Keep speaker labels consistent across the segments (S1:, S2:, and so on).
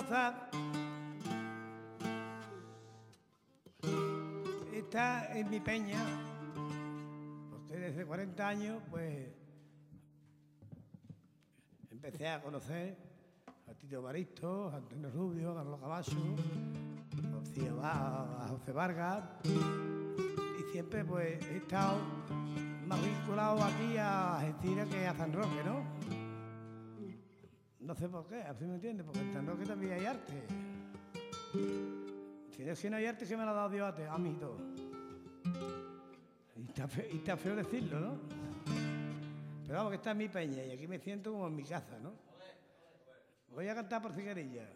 S1: Esta está en mi peña, ustedes de 40 años, pues empecé a conocer a Tito Baristo, a Antonio Rubio, a Carlos Cabasso, a José Vargas, y siempre pues he estado más vinculado aquí a Argentina que a San Roque, ¿no? No sé por qué, así me entiendes, porque en lo que también hay arte. Si no hay arte, se me lo ha dado Dios a, mí todo. Y está, feo, y está feo decirlo, ¿no? Pero vamos, que está en mi peña y aquí me siento como en mi casa, ¿no? Voy a cantar por cigarilla.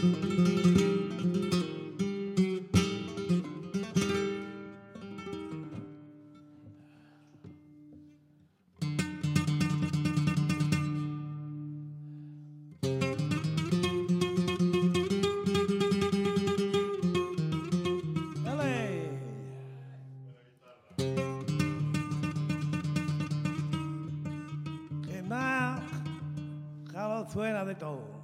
S1: Elena, Que más, callo suena de todo.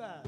S1: nunca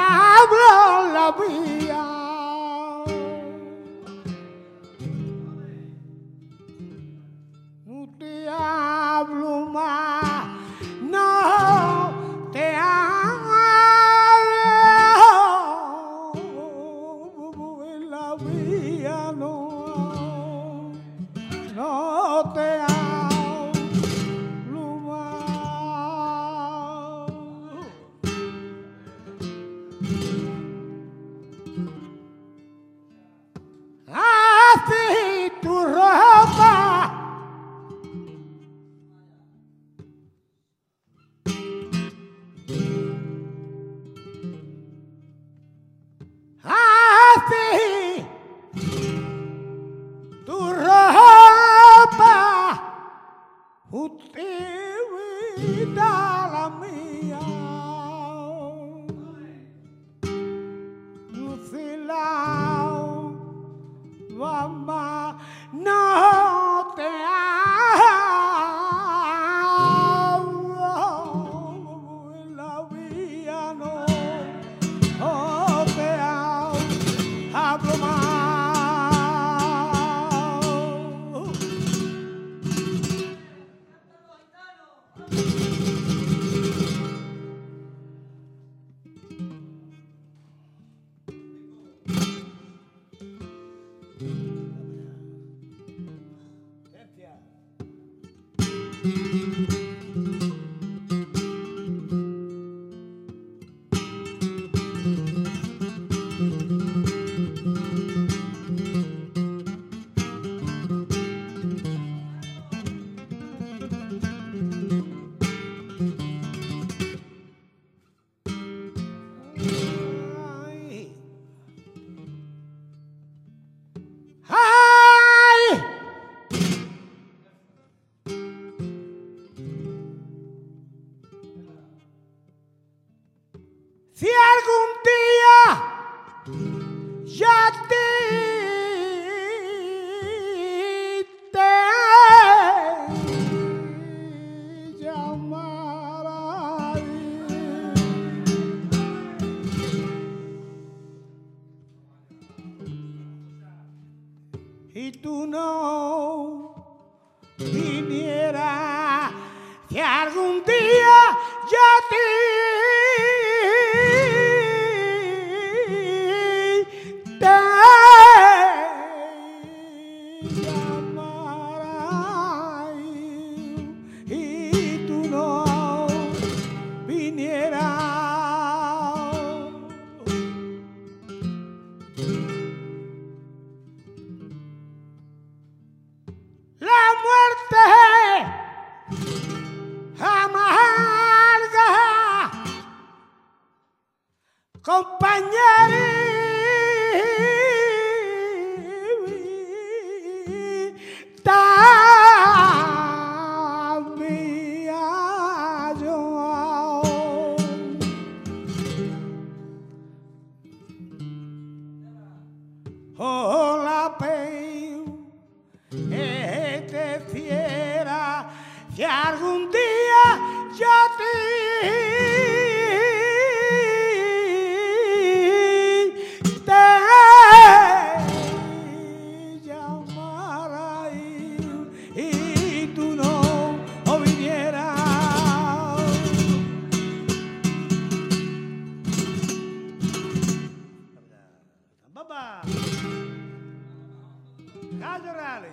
S1: I'm a silaw mamay Calderali.